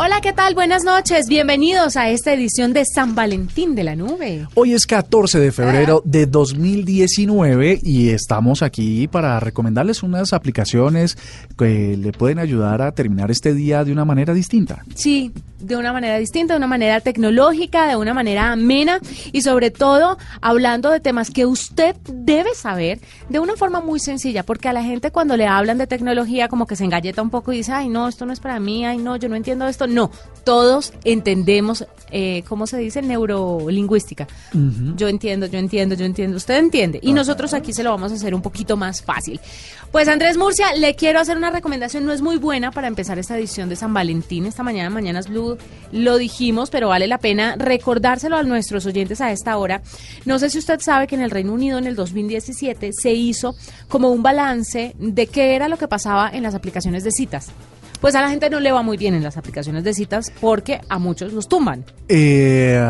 Hola, ¿qué tal? Buenas noches. Bienvenidos a esta edición de San Valentín de la Nube. Hoy es 14 de febrero de 2019 y estamos aquí para recomendarles unas aplicaciones que le pueden ayudar a terminar este día de una manera distinta. Sí, de una manera distinta, de una manera tecnológica, de una manera amena y sobre todo hablando de temas que usted debe saber de una forma muy sencilla, porque a la gente cuando le hablan de tecnología como que se engalleta un poco y dice, ay no, esto no es para mí, ay no, yo no entiendo esto no, todos entendemos, eh, ¿cómo se dice? Neurolingüística. Yo entiendo, yo entiendo, yo entiendo, usted entiende. Y nosotros aquí se lo vamos a hacer un poquito más fácil. Pues Andrés Murcia, le quiero hacer una recomendación, no es muy buena para empezar esta edición de San Valentín, esta mañana, Mañanas Blue, lo dijimos, pero vale la pena recordárselo a nuestros oyentes a esta hora. No sé si usted sabe que en el Reino Unido en el 2017 se hizo como un balance de qué era lo que pasaba en las aplicaciones de citas pues a la gente no le va muy bien en las aplicaciones de citas porque a muchos los tumban. Eh,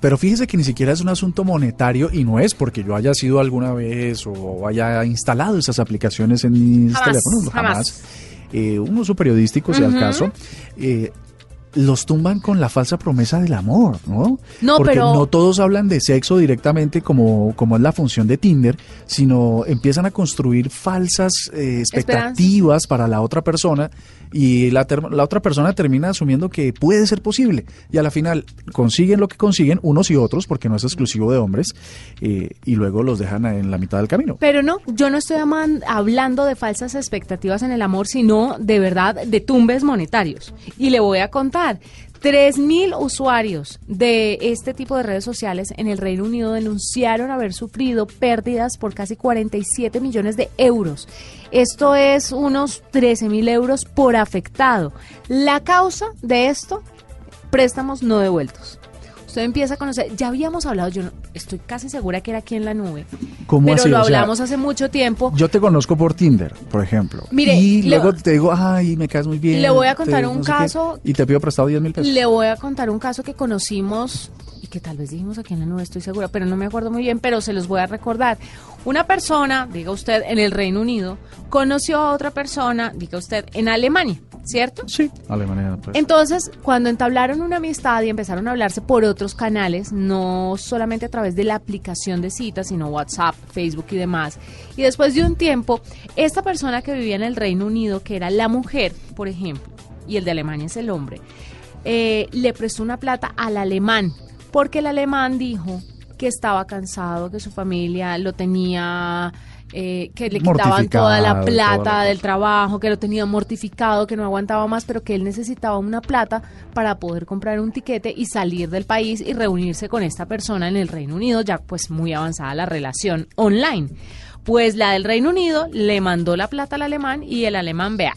pero fíjese que ni siquiera es un asunto monetario y no es porque yo haya sido alguna vez o haya instalado esas aplicaciones en mis teléfonos, jamás. Eh, un uso periodístico, si al caso. Eh, los tumban con la falsa promesa del amor, ¿no? No, Porque pero... no todos hablan de sexo directamente como, como es la función de Tinder, sino empiezan a construir falsas eh, expectativas para la otra persona y la, la otra persona termina asumiendo que puede ser posible y a la final consiguen lo que consiguen unos y otros porque no es exclusivo de hombres eh, y luego los dejan en la mitad del camino. Pero no, yo no estoy hablando de falsas expectativas en el amor, sino de verdad de tumbes monetarios. Y le voy a contar. 3.000 usuarios de este tipo de redes sociales en el Reino Unido denunciaron haber sufrido pérdidas por casi 47 millones de euros. Esto es unos 13.000 euros por afectado. La causa de esto, préstamos no devueltos usted empieza a conocer, ya habíamos hablado, yo estoy casi segura que era aquí en la nube, ¿Cómo pero lo hablamos hace mucho tiempo. Yo te conozco por Tinder, por ejemplo. Mire, y luego te digo, ay, me caes muy bien. Le voy a contar un caso. y te pido prestado 10 mil pesos. Le voy a contar un caso que conocimos y que tal vez dijimos aquí en la nube, estoy segura, pero no me acuerdo muy bien, pero se los voy a recordar. Una persona, diga usted, en el Reino Unido, conoció a otra persona, diga usted, en Alemania. ¿cierto? Sí, Alemania. Pues. Entonces, cuando entablaron una amistad y empezaron a hablarse por otros canales, no solamente a través de la aplicación de citas, sino WhatsApp, Facebook y demás, y después de un tiempo, esta persona que vivía en el Reino Unido, que era la mujer, por ejemplo, y el de Alemania es el hombre, eh, le prestó una plata al alemán, porque el alemán dijo que estaba cansado, que su familia lo tenía eh, que le quitaban toda la plata del trabajo, que lo tenía mortificado, que no aguantaba más, pero que él necesitaba una plata para poder comprar un tiquete y salir del país y reunirse con esta persona en el Reino Unido, ya pues muy avanzada la relación online. Pues la del Reino Unido le mandó la plata al alemán y el alemán, vea,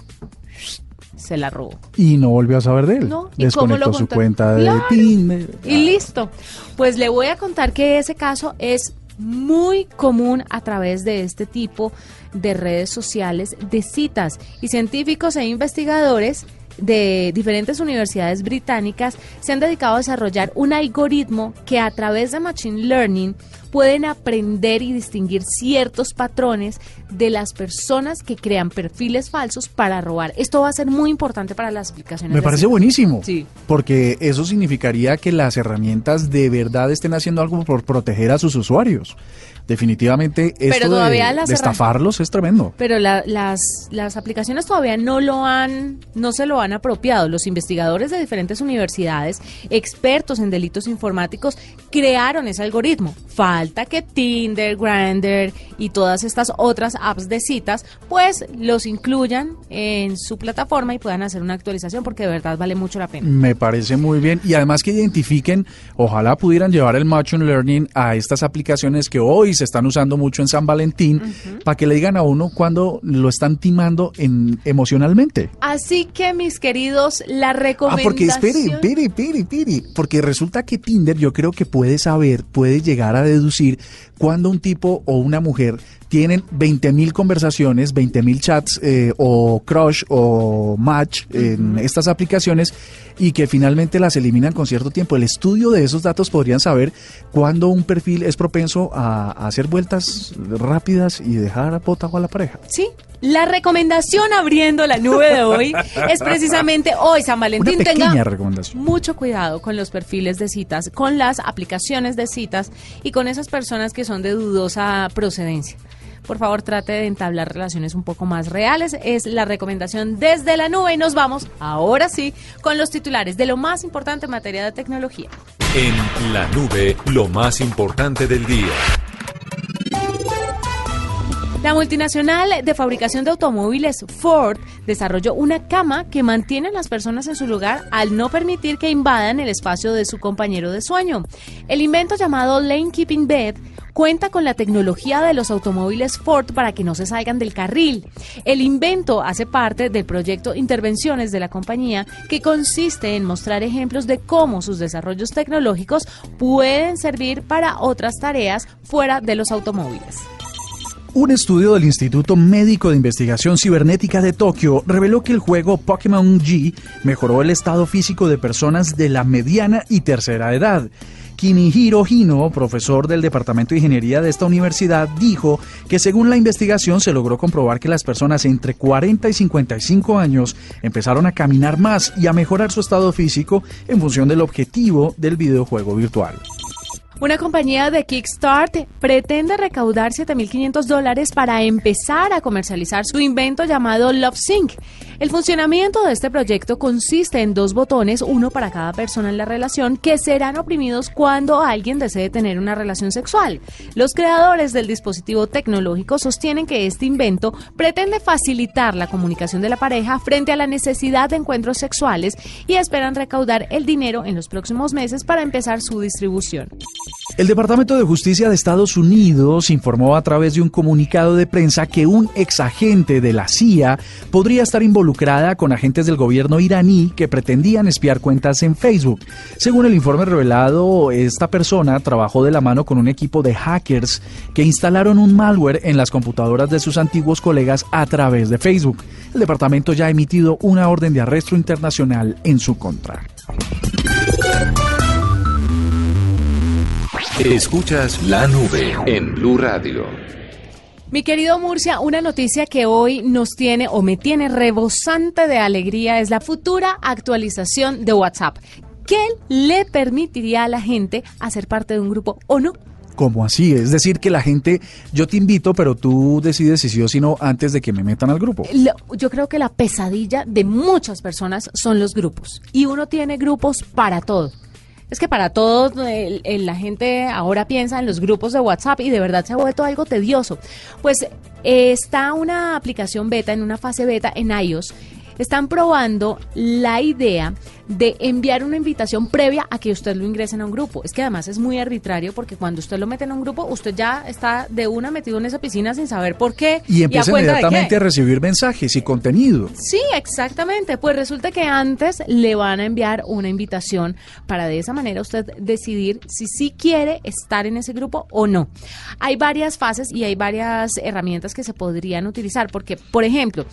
se la robó. Y no volvió a saber de él. No, ¿y Desconectó su cuenta de Tinder. Y listo. Pues le voy a contar que ese caso es muy común a través de este tipo de redes sociales de citas y científicos e investigadores de diferentes universidades británicas se han dedicado a desarrollar un algoritmo que a través de Machine Learning pueden aprender y distinguir ciertos patrones de las personas que crean perfiles falsos para robar. Esto va a ser muy importante para las aplicaciones. Me parece buenísimo. Sí. Porque eso significaría que las herramientas de verdad estén haciendo algo por proteger a sus usuarios definitivamente esto de, estafarlos es tremendo. Pero las, las aplicaciones todavía no lo han, no se lo han apropiado. Los investigadores de diferentes universidades, expertos en delitos informáticos, crearon ese algoritmo. Falta que Tinder, Grindr y todas estas otras apps de citas, pues los incluyan en su plataforma y puedan hacer una actualización porque de verdad vale mucho la pena. Me parece muy bien. Y además que identifiquen, ojalá pudieran llevar el Machine Learning a estas aplicaciones que hoy se están usando mucho en San Valentín, para que le digan a uno cuando lo están timando en, emocionalmente. Así que, mis queridos, la recomendación... Ah, porque espere, espere, espere, espere, porque resulta que Tinder yo creo que puede saber, puede llegar a deducir cuando un tipo o una mujer tienen 20.000 conversaciones, 20.000 chats eh, o crush o match en estas aplicaciones y que finalmente las eliminan con cierto tiempo. El estudio de esos datos podrían saber cuándo un perfil es propenso a, hacer vueltas rápidas y dejar a pota a la pareja. Sí, la recomendación abriendo la nube de hoy es precisamente hoy, San Valentín. Una pequeña recomendación. Mucho cuidado con los perfiles de citas, con las aplicaciones de citas y con esas personas que son de dudosa procedencia por favor trate de entablar relaciones un poco más reales. Es la recomendación desde la nube y nos vamos ahora sí con los titulares de lo más importante en materia de tecnología. En la nube, lo más importante del día. La multinacional de fabricación de automóviles Ford desarrolló una cama que mantiene a las personas en su lugar al no permitir que invadan el espacio de su compañero de sueño. El invento llamado Lane Keeping Bed cuenta con la tecnología de los automóviles Ford para que no se salgan del carril. El invento hace parte del proyecto Intervenciones de la compañía que consiste en mostrar ejemplos de cómo sus desarrollos tecnológicos pueden servir para otras tareas fuera de los automóviles. Un estudio del Instituto Médico de Investigación Cibernética de Tokio reveló que el juego Pokémon G mejoró el estado físico de personas de la mediana y tercera edad. Kinihiro Hino, profesor del Departamento de Ingeniería de esta universidad, dijo que según la investigación se logró comprobar que las personas entre 40 y 55 años empezaron a caminar más y a mejorar su estado físico en función del objetivo del videojuego virtual. Una compañía de Kickstart pretende recaudar 7.500 dólares para empezar a comercializar su invento llamado LoveSync. El funcionamiento de este proyecto consiste en dos botones, uno para cada persona en la relación, que serán oprimidos cuando alguien desee tener una relación sexual. Los creadores del dispositivo tecnológico sostienen que este invento pretende facilitar la comunicación de la pareja frente a la necesidad de encuentros sexuales y esperan recaudar el dinero en los próximos meses para empezar su distribución. El Departamento de Justicia de Estados Unidos informó a través de un comunicado de prensa que un exagente de la CIA podría estar involucrada con agentes del gobierno iraní que pretendían espiar cuentas en Facebook. Según el informe revelado, esta persona trabajó de la mano con un equipo de hackers que instalaron un malware en las computadoras de sus antiguos colegas a través de Facebook. El departamento ya ha emitido una orden de arresto internacional en su contra. Escuchas la nube en Blue Radio. Mi querido Murcia, una noticia que hoy nos tiene o me tiene rebosante de alegría es la futura actualización de WhatsApp. ¿Qué le permitiría a la gente hacer parte de un grupo o no? ¿Cómo así? Es decir, que la gente, yo te invito, pero tú decides si sí o si no antes de que me metan al grupo. yo creo que la pesadilla de muchas personas son los grupos. Y uno tiene grupos para todo es que para todos la gente ahora piensa en los grupos de WhatsApp y de verdad se ha vuelto algo tedioso. Pues eh, está una aplicación beta, en una fase beta en iOS, están probando la idea de enviar una invitación previa a que usted lo ingrese a un grupo. Es que además es muy arbitrario porque cuando usted lo mete en un grupo, usted ya está de una metido en esa piscina sin saber por qué. Y empieza inmediatamente a recibir mensajes y contenido. Sí, exactamente. Pues resulta que antes le van a enviar una invitación para de esa manera usted decidir si sí quiere estar en ese grupo o no. Hay varias fases y hay varias herramientas que se podrían utilizar porque, por ejemplo,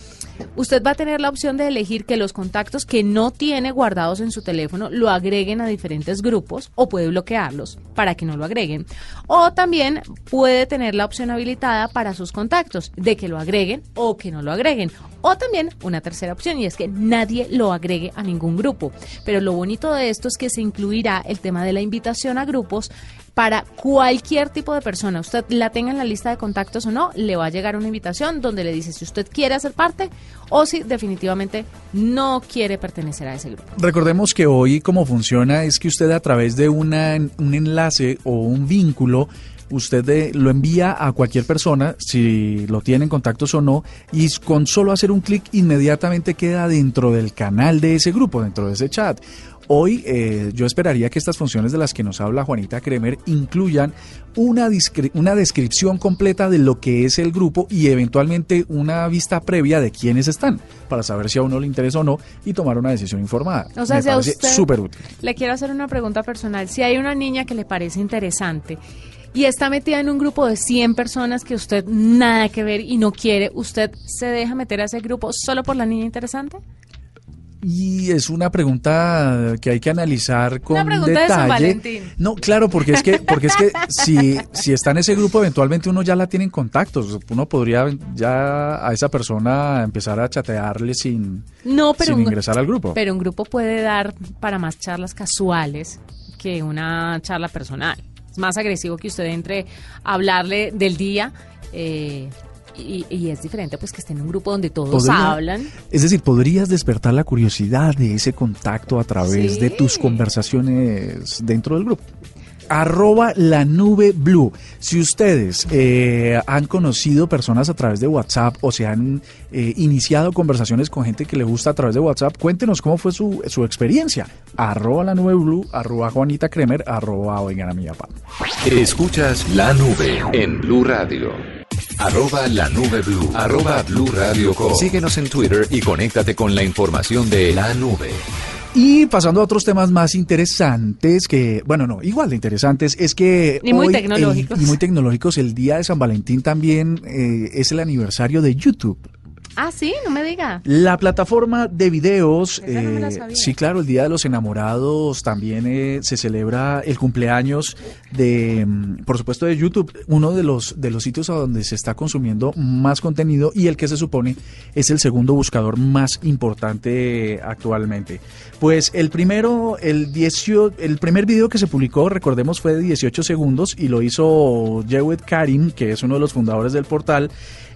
usted va a tener la opción de elegir que los contactos que no tiene guardados en su teléfono lo agreguen a diferentes grupos o puede bloquearlos para que no lo agreguen. O también puede tener la opción habilitada para sus contactos de que lo agreguen o que no lo agreguen. O también una tercera opción y es que nadie lo agregue a ningún grupo. Pero lo bonito de esto es que se incluirá el tema de la invitación a grupos para cualquier tipo de persona, usted la tenga en la lista de contactos o no, le va a llegar una invitación donde le dice si usted quiere hacer parte o si definitivamente no quiere pertenecer a ese grupo. Recordemos que hoy cómo funciona es que usted a través de un enlace o un vínculo usted lo envía a cualquier persona, si lo tiene en contactos o no, y con solo hacer un clic inmediatamente queda dentro del canal de ese grupo, dentro de ese chat. Hoy eh, yo esperaría que estas funciones de las que nos habla Juanita Kremer incluyan una, una descripción completa de lo que es el grupo y eventualmente una vista previa de quiénes están, para saber si a uno le interesa o no y tomar una decisión informada. O sea, Me súper útil. Le quiero hacer una pregunta personal. Si hay una niña que le parece interesante, y está metida en un grupo de 100 personas que usted nada que ver y no quiere, ¿usted se deja meter a ese grupo solo por la niña interesante? Y es una pregunta que hay que analizar con una pregunta detalle. De San Valentín. No, claro, porque es que, porque es que si, si está en ese grupo, eventualmente uno ya la tiene en contactos. Uno podría ya a esa persona empezar a chatearle sin, no, pero sin ingresar al grupo. Pero un grupo puede dar para más charlas casuales que una charla personal. Más agresivo que usted entre a hablarle del día. Eh, y, es diferente pues que esté en un grupo donde todos hablan. Es decir, podrías despertar la curiosidad de ese contacto a través de tus conversaciones dentro del grupo arroba la nube blue. Si ustedes eh, han conocido personas a través de WhatsApp o se han eh, iniciado conversaciones con gente que le gusta a través de WhatsApp, cuéntenos cómo fue su, su experiencia. Arroba la nube blue, arroba Juanita Kremer, arroba oigan a mi papá. Escuchas la nube en Blue Radio. Arroba la nube blue. Arroba blue radio Síguenos en Twitter y conéctate con la información de la nube. Y pasando a otros temas más interesantes, que, bueno, no, igual de interesantes, es que... Y muy tecnológicos. y muy tecnológicos, el día de San Valentín también eh, es el aniversario de YouTube. Ah, sí, no me diga. La plataforma de videos, eh, sí, claro, el Día de los Enamorados también eh, se celebra el cumpleaños de, mm, por supuesto, de YouTube, uno de los de los sitios a donde se está consumiendo más contenido y el que se supone es el segundo buscador más importante actualmente. Pues el primero, el 18, el primer video que se publicó, recordemos, fue de 18 segundos y lo hizo Jewet Karim, que es uno de los fundadores del portal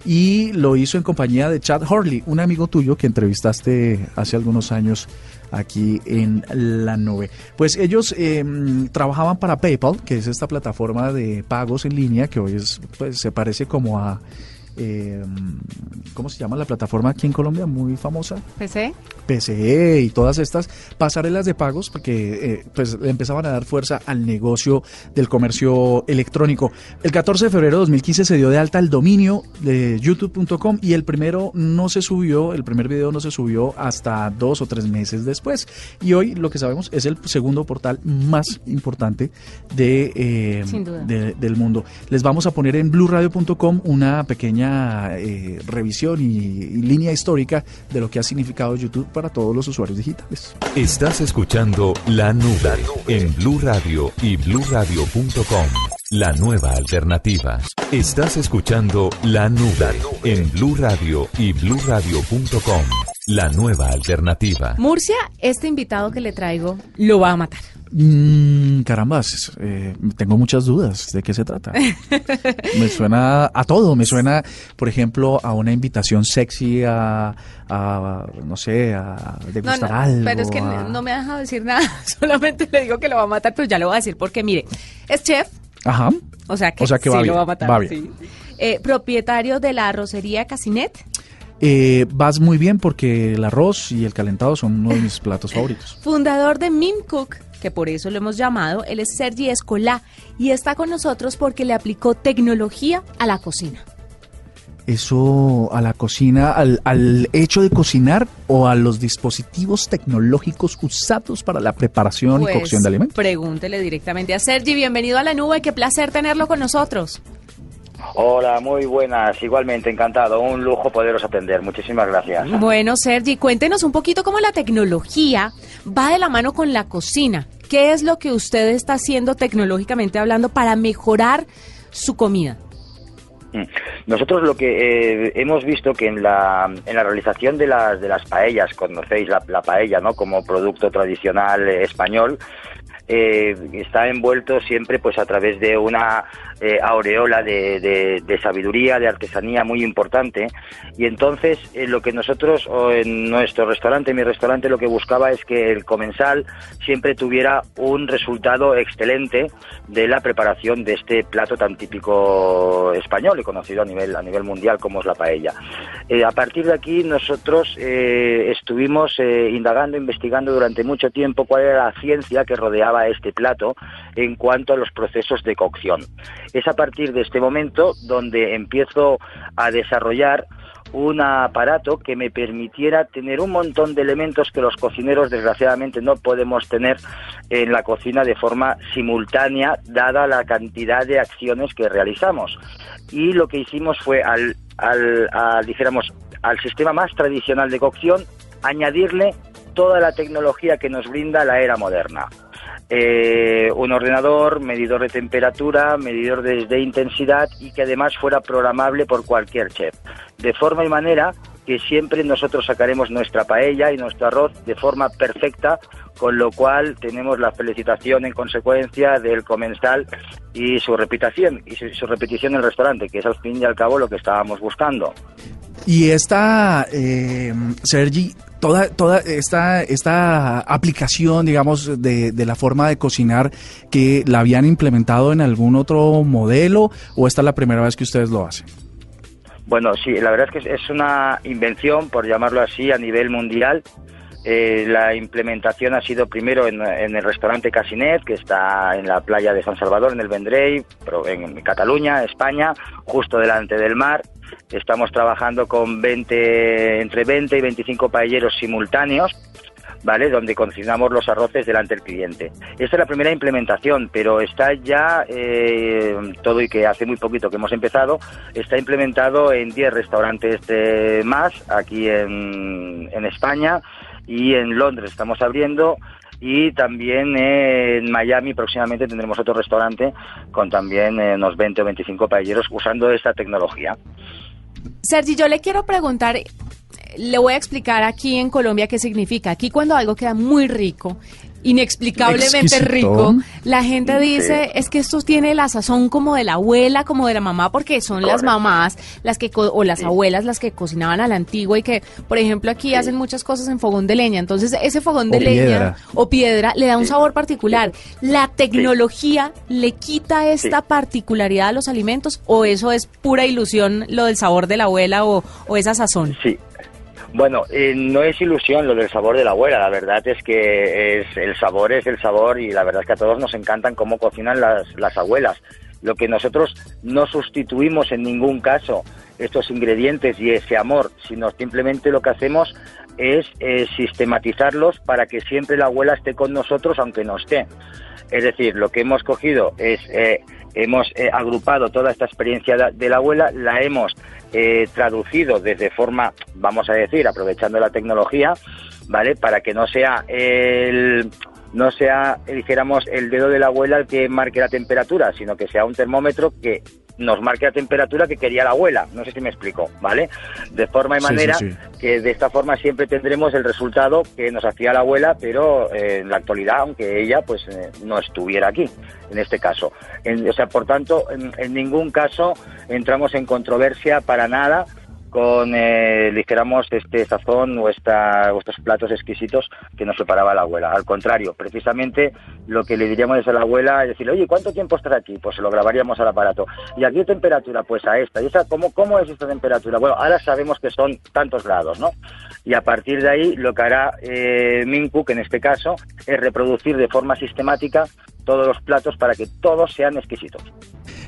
y lo hizo en compañía de Chad Horley, un amigo tuyo que entrevistaste hace algunos años aquí en la nube. Pues ellos em, trabajaban para PayPal, que es esta plataforma de pagos en línea que hoy es, pues, se parece como a eh, ¿cómo se llama la plataforma aquí en Colombia? Muy famosa. PC. PCE y todas estas pasarelas de pagos porque eh, pues empezaban a dar fuerza al negocio del comercio electrónico. El 14 de febrero de 2015 se dio de alta el dominio de youtube.com y el primero no se subió, el primer video no se subió hasta dos o tres meses después. Y hoy lo que sabemos es el segundo portal más importante de, eh, del mundo. Les vamos a poner en blueradio.com una pequeña eh, revisión y, línea histórica de lo que ha significado YouTube para todos los usuarios digitales. Estás escuchando La Nube en Blue Radio y BlueRadio.com. La nueva alternativa. Estás escuchando La Nube en Blue Radio y BlueRadio.com. La nueva alternativa. Murcia, este invitado que le traigo lo va a matar. Mm, carambas, eh, tengo muchas dudas de qué se trata. me suena a todo, me suena, por ejemplo, a una invitación sexy a, no sé, a degustar no, algo. Pero es que no me ha dejado decir nada, solamente le digo que lo va a matar, pero ya lo voy a decir porque mire, es chef. Aja. O sea que, sí lo va a matar. Eh, propietario de la arrocería Casinet. Eh, vas muy bien porque el arroz y el calentado son uno de mis platos favoritos. Fundador de Mim Cook, que por eso lo hemos llamado, él es Sergi Escolá y está con nosotros porque le aplicó tecnología a la cocina. ¿Eso a la cocina, al, al hecho de cocinar o a los dispositivos tecnológicos usados para la preparación y cocción de pues, alimentos? Pregúntele directamente a Sergi. Bienvenido a la nube. Qué placer tenerlo con nosotros. Hola, muy buenas. Igualmente, encantado. Un lujo poderos atender. Muchísimas gracias. Bueno, Sergi, cuéntenos un poquito cómo la tecnología va de la mano con la cocina. ¿Qué es lo que usted está haciendo tecnológicamente hablando para mejorar su comida? Mm. Nosotros lo que eh, hemos visto que en la, en la realización de las, de las paellas, conocéis la, la paella ¿no? como producto tradicional español, eh, está envuelto siempre pues a través de una eh, aureola de, sabiduría, de artesanía muy importante. Y entonces eh, lo que nosotros, o en nuestro restaurante, mi restaurante, lo que buscaba es que el comensal siempre tuviera un resultado excelente de la preparación de este plato tan típico español y conocido a nivel, a nivel mundial como es la paella. a partir de aquí nosotros estuvimos indagando, investigando durante mucho tiempo cuál era la ciencia que rodeaba este plato en cuanto a los procesos de cocción. Es a partir de este momento donde empiezo a desarrollar un aparato que me permitiera tener un montón de elementos que los cocineros desgraciadamente no podemos tener en la cocina de forma simultánea dada la cantidad de acciones que realizamos. Y lo que hicimos fue al, al, dijéramos, al sistema más tradicional de cocción añadirle toda la tecnología que nos brinda la era moderna. Eh, un ordenador, medidor de temperatura, medidor de, intensidad y que además fuera programable por cualquier chef. De forma y manera que siempre nosotros sacaremos nuestra paella y nuestro arroz de forma perfecta, con lo cual tenemos la felicitación en consecuencia del comensal y su repetición, y su, repetición en el restaurante, que es al fin y al cabo lo que estábamos buscando. Y esta, eh, Sergi, toda, toda esta, esta aplicación, digamos, de, de, la forma de cocinar, que la habían implementado en algún otro modelo o esta es la primera vez que ustedes lo hacen? Bueno, sí, la verdad es que es una invención, por llamarlo así, a nivel mundial. Eh, la implementación ha sido primero en, en, el restaurante Casinet, que está en la playa de San Salvador, en el Vendrell, en Cataluña, España, justo delante del mar. Estamos trabajando con 20, entre 20 y 25 paelleros simultáneos, ¿vale? Donde cocinamos los arroces delante del cliente. Esta es la primera implementación, pero está ya eh, todo y que hace muy poquito que hemos empezado, está implementado en 10 restaurantes más aquí en, en España y en Londres estamos abriendo y también en Miami próximamente tendremos otro restaurante con también eh, unos 20 o 25 paelleros usando esta tecnología. Sergi, yo le quiero preguntar, le voy a explicar aquí en Colombia qué significa. Aquí cuando algo queda muy rico, inexplicablemente rico, la gente dice, es que esto tiene la sazón como de la abuela, como de la mamá, porque son las mamás las que o las abuelas las que cocinaban a la antigua y que, por ejemplo, aquí hacen muchas cosas en fogón de leña. Entonces, ese fogón de leña o piedra le da un sabor particular. ¿La tecnología le quita esta particularidad a los alimentos o eso es pura ilusión lo del sabor de la abuela o, o esa sazón? Sí, bueno, eh, no es ilusión lo del sabor de la abuela, la verdad es que es, el sabor es el sabor y la verdad es que a todos nos encantan cómo cocinan las, las abuelas. Lo que nosotros no sustituimos en ningún caso estos ingredientes y ese amor, sino simplemente lo que hacemos es eh, sistematizarlos para que siempre la abuela esté con nosotros aunque no esté. Es decir, lo que hemos cogido es, eh, hemos agrupado toda esta experiencia de la abuela, la hemos eh, traducido desde forma, vamos a decir, aprovechando la tecnología, ¿vale? Para que no sea el no sea, dijéramos, el dedo de la abuela el que marque la temperatura, sino que sea un termómetro que nos marque la temperatura que quería la abuela. No sé si me explico, ¿vale? De forma y manera que de esta forma siempre tendremos el resultado que nos hacía la abuela, pero eh, en la actualidad, aunque ella pues eh, no estuviera aquí, en este caso. o sea, por tanto, en ningún caso entramos en controversia para nada con, eh, dijéramos, este sazón o, esta, estos platos exquisitos que nos preparaba la abuela. Al contrario, precisamente lo que le diríamos a la abuela es decirle, oye, ¿cuánto tiempo estás aquí? Pues se lo grabaríamos al aparato. ¿Y a qué temperatura? Pues a esta. ¿Y esa, cómo, cómo es esta temperatura? Bueno, ahora sabemos que son tantos grados, ¿no? Y a partir de ahí lo que hará eh, Mincook, en este caso, es reproducir de forma sistemática todos los platos para que todos sean exquisitos.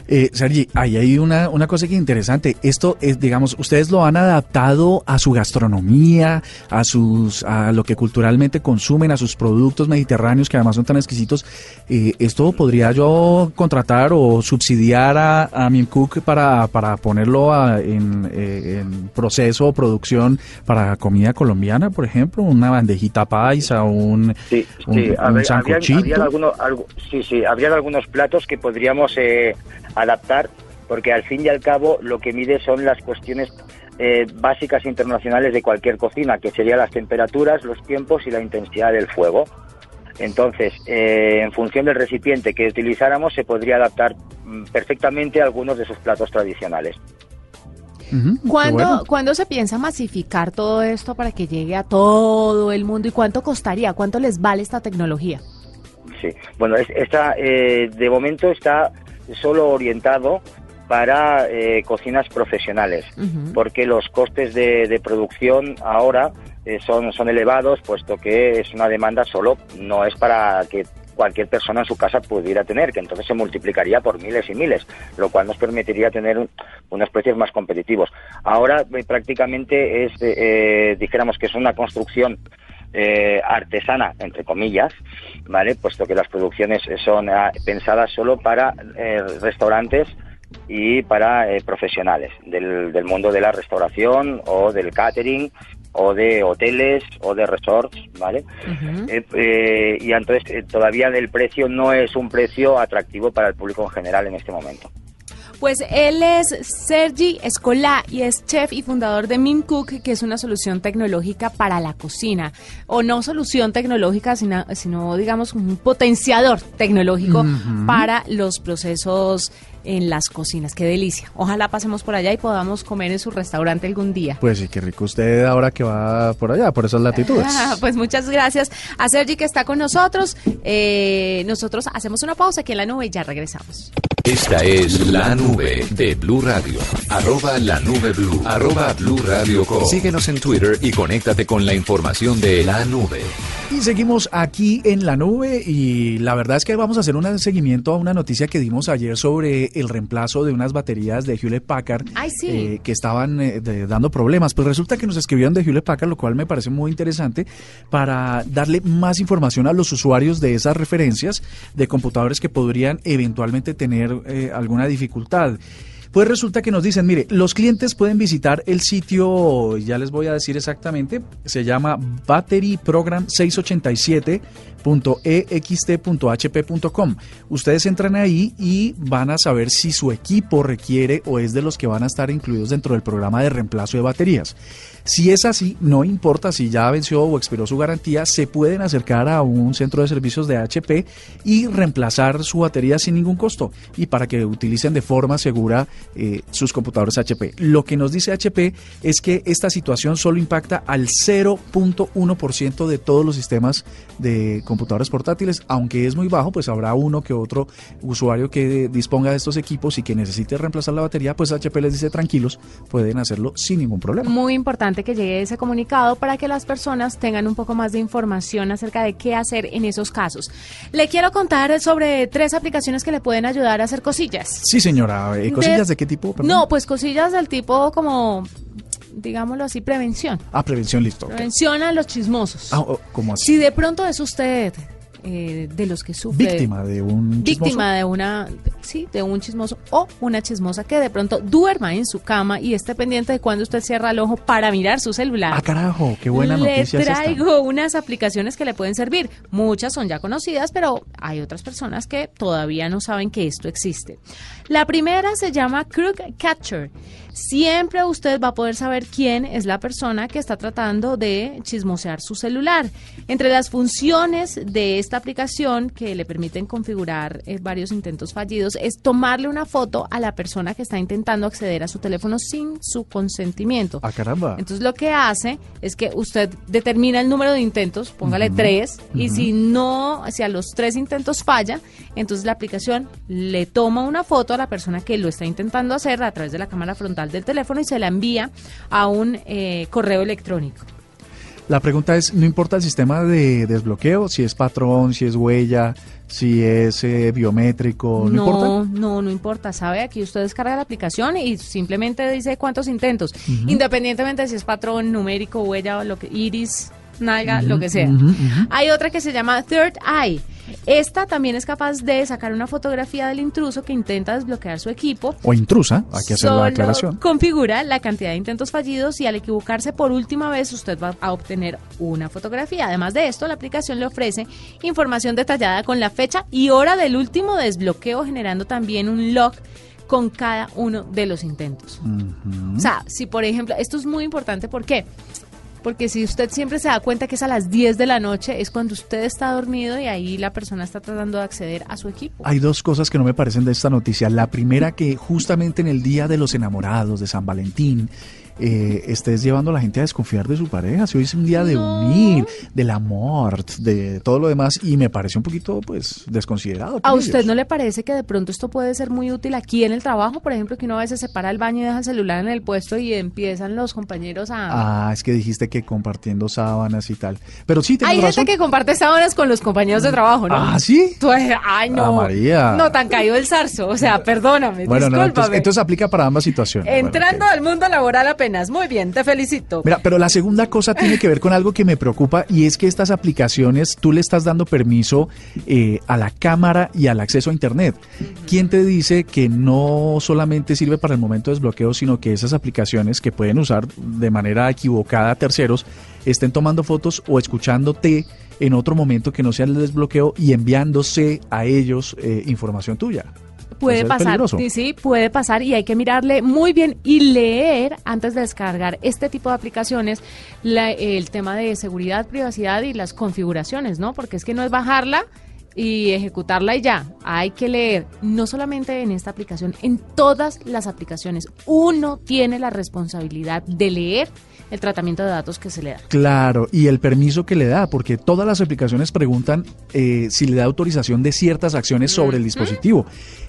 Eh, Sergi, ahí hay una, una cosa que es interesante. Esto es, digamos, ustedes lo han adaptado a su gastronomía, a sus, a lo que culturalmente consumen, a sus productos mediterráneos que además son tan exquisitos. Eh, ¿Esto podría yo contratar o subsidiar a, a Cook para, para ponerlo en, eh, en, proceso o producción para comida colombiana, por ejemplo? Una bandejita paisa, un, sí, sí. un, algunos, sí, sí, habría algunos platos que podríamos eh, adaptar, porque al fin y al cabo lo que mide son las cuestiones eh, básicas internacionales de cualquier cocina, que serían las temperaturas, los tiempos y la intensidad del fuego. Entonces, eh, en función del recipiente que utilizáramos, se podría adaptar mm, perfectamente a algunos de sus platos tradicionales. ¿Cuándo, se piensa masificar todo esto para que llegue a todo el mundo y cuánto costaría? ¿Cuánto les vale esta tecnología? Sí, bueno, esta, eh, de momento está solo orientado para eh, cocinas profesionales, porque los costes de, producción ahora eh, son, son elevados, puesto que es una demanda solo, no es para que cualquier persona en su casa pudiera tener, que entonces se multiplicaría por miles y miles, lo cual nos permitiría tener unos precios más competitivos. Ahora eh, prácticamente es, eh, dijéramos que es una construcción eh, artesana, entre comillas, ¿vale? Puesto que las producciones son ah, pensadas solo para restaurantes y para profesionales del, del, mundo de la restauración o del catering o de hoteles o de resorts, ¿vale? Eh, eh, y entonces eh, todavía el precio no es un precio atractivo para el público en general en este momento. Pues él es Sergi Escolá y es chef y fundador de Min Cook, que es una solución tecnológica para la cocina. O no solución tecnológica, sino, sino digamos un potenciador tecnológico para los procesos en las cocinas. Qué delicia. Ojalá pasemos por allá y podamos comer en su restaurante algún día. Pues sí, qué rico usted ahora que va por allá, por esas latitudes. pues muchas gracias a Sergi que está con nosotros. Eh, nosotros hacemos una pausa aquí en la nube y ya regresamos. Esta es la nube de Blue Radio. Arroba la nube blue. Arroba Blue Radio Síguenos en Twitter y conéctate con la información de la nube. Y seguimos aquí en la nube y la verdad es que vamos a hacer un seguimiento a una noticia que dimos ayer sobre el reemplazo de unas baterías de Hewlett Packard eh, que estaban eh, dando problemas. Pues resulta que nos escribieron de Hewlett Packard, lo cual me parece muy interesante para darle más información a los usuarios de esas referencias de computadores que podrían eventualmente tener eh, alguna dificultad. Pues resulta que nos dicen, mire, los clientes pueden visitar el sitio, ya les voy a decir exactamente, se llama Battery Program 687.ext.hp.com. Ustedes entran ahí y van a saber si su equipo requiere o es de los que van a estar incluidos dentro del programa de reemplazo de baterías. Si es así, no importa si ya venció o expiró su garantía, se pueden acercar a un centro de servicios de HP y reemplazar su batería sin ningún costo y para que utilicen de forma segura eh, sus computadores HP. Lo que nos dice HP es que esta situación solo impacta al 0.1% de todos los sistemas de computadores portátiles, aunque es muy bajo, pues habrá uno que otro usuario que disponga de estos equipos y que necesite reemplazar la batería, pues HP les dice tranquilos, pueden hacerlo sin ningún problema. Muy importante que llegue ese comunicado para que las personas tengan un poco más de información acerca de qué hacer en esos casos. Le quiero contar sobre tres aplicaciones que le pueden ayudar a hacer cosillas. Sí, señora. Eh, ¿Cosillas de, qué tipo? No, pues cosillas del tipo como digámoslo así, prevención. Ah, prevención, listo. Prevención a los chismosos. Ah, oh, ¿cómo así? Si de pronto es usted eh, de los que sufre. Víctima de un Víctima de una, sí, de un chismoso o una chismosa que de pronto duerma en su cama y esté pendiente de cuando usted cierra el ojo para mirar su celular. Ah, carajo, qué buena le noticia. Le traigo unas aplicaciones que le pueden servir. Muchas son ya conocidas, pero hay otras personas que todavía no saben que esto existe. La primera se llama Crook Catcher siempre usted va a poder saber quién es la persona que está tratando de chismosear su celular. Entre las funciones de esta aplicación que le permiten configurar eh, varios intentos fallidos es tomarle una foto a la persona que está intentando acceder a su teléfono sin su consentimiento. Ah, caramba. Entonces lo que hace es que usted determina el número de intentos, póngale tres, y si no, si a los tres intentos falla, entonces la aplicación le toma una foto a la persona que lo está intentando hacer a través de la cámara frontal del teléfono y se la envía a un eh, correo electrónico. La pregunta es, no importa el sistema de desbloqueo, si es patrón, si es huella, si es eh, biométrico, ¿no, importa? No, no importa. Sabe, aquí usted descarga la aplicación y simplemente dice cuántos intentos, independientemente de si es patrón, numérico, huella, lo que, iris, nalga, lo que sea. Hay otra que se llama Third Eye. Esta también es capaz de sacar una fotografía del intruso que intenta desbloquear su equipo. O intrusa, hay que hacer la aclaración. Configura la cantidad de intentos fallidos y al equivocarse por última vez usted va a obtener una fotografía. Además de esto, la aplicación le ofrece información detallada con la fecha y hora del último desbloqueo, generando también un log con cada uno de los intentos. O sea, si por ejemplo, esto es muy importante, ¿por qué? Porque si usted siempre se da cuenta que es a las 10 de la noche, es cuando usted está dormido y ahí la persona está tratando de acceder a su equipo. Hay dos cosas que no me parecen de esta noticia. La primera que justamente en el Día de los Enamorados de San Valentín, eh, estés llevando a la gente a desconfiar de su pareja. Si hoy es un día de unir, del amor, de todo lo demás, y me parece un poquito, pues, desconsiderado. ¿A usted no le parece que de pronto esto puede ser muy útil aquí en el trabajo? Por ejemplo, que uno a veces se para el baño y deja el celular en el puesto y empiezan los compañeros a... Ah, es que dijiste que compartiendo sábanas y tal. Pero sí, Hay gente que comparte sábanas con los compañeros de trabajo, ¿no? Ah, ¿sí? ay, no. Ah, María. No, tan caído el zarzo. O sea, perdóname, bueno, No, entonces, aplica para ambas situaciones. Entrando al mundo laboral apenas. Muy bien, te felicito. Mira, pero la segunda cosa tiene que ver con algo que me preocupa y es que estas aplicaciones tú le estás dando permiso eh, a la cámara y al acceso a Internet. ¿Quién te dice que no solamente sirve para el momento de desbloqueo, sino que esas aplicaciones que pueden usar de manera equivocada terceros estén tomando fotos o escuchándote en otro momento que no sea el desbloqueo y enviándose a ellos eh, información tuya? Puede pasar, sí, sí, puede pasar y hay que mirarle muy bien y leer antes de descargar este tipo de aplicaciones el tema de seguridad, privacidad y las configuraciones, ¿no? Porque es que no es bajarla y ejecutarla y ya. Hay que leer, no solamente en esta aplicación, en todas las aplicaciones. Uno tiene la responsabilidad de leer el tratamiento de datos que se le da. Claro, y el permiso que le da, porque todas las aplicaciones preguntan eh, si le da autorización de ciertas acciones sobre el dispositivo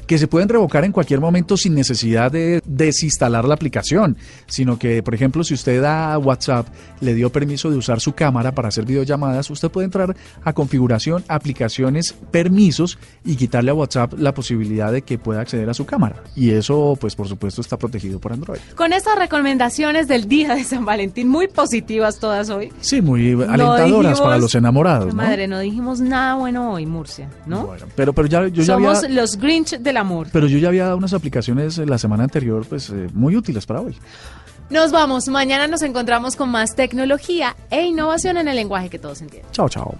que se pueden revocar en cualquier momento sin necesidad de desinstalar la aplicación, sino que, por ejemplo, si usted a WhatsApp le dio permiso de usar su cámara para hacer videollamadas, usted puede entrar a configuración, aplicaciones, permisos y quitarle a WhatsApp la posibilidad de que pueda acceder a su cámara. Y eso, pues, por supuesto, está protegido por Android. Con estas recomendaciones del día de San Valentín, muy positivas todas hoy. Sí, muy alentadoras para los enamorados. Madre, no dijimos nada bueno hoy, Murcia, ¿no? Bueno, pero, pero ya, yo Somos los Grinch de amor. Pero yo ya había dado unas aplicaciones la semana anterior, pues eh, muy útiles para hoy. Nos vamos. Mañana nos encontramos con más tecnología e innovación en el lenguaje que todos entienden. Chao, chao.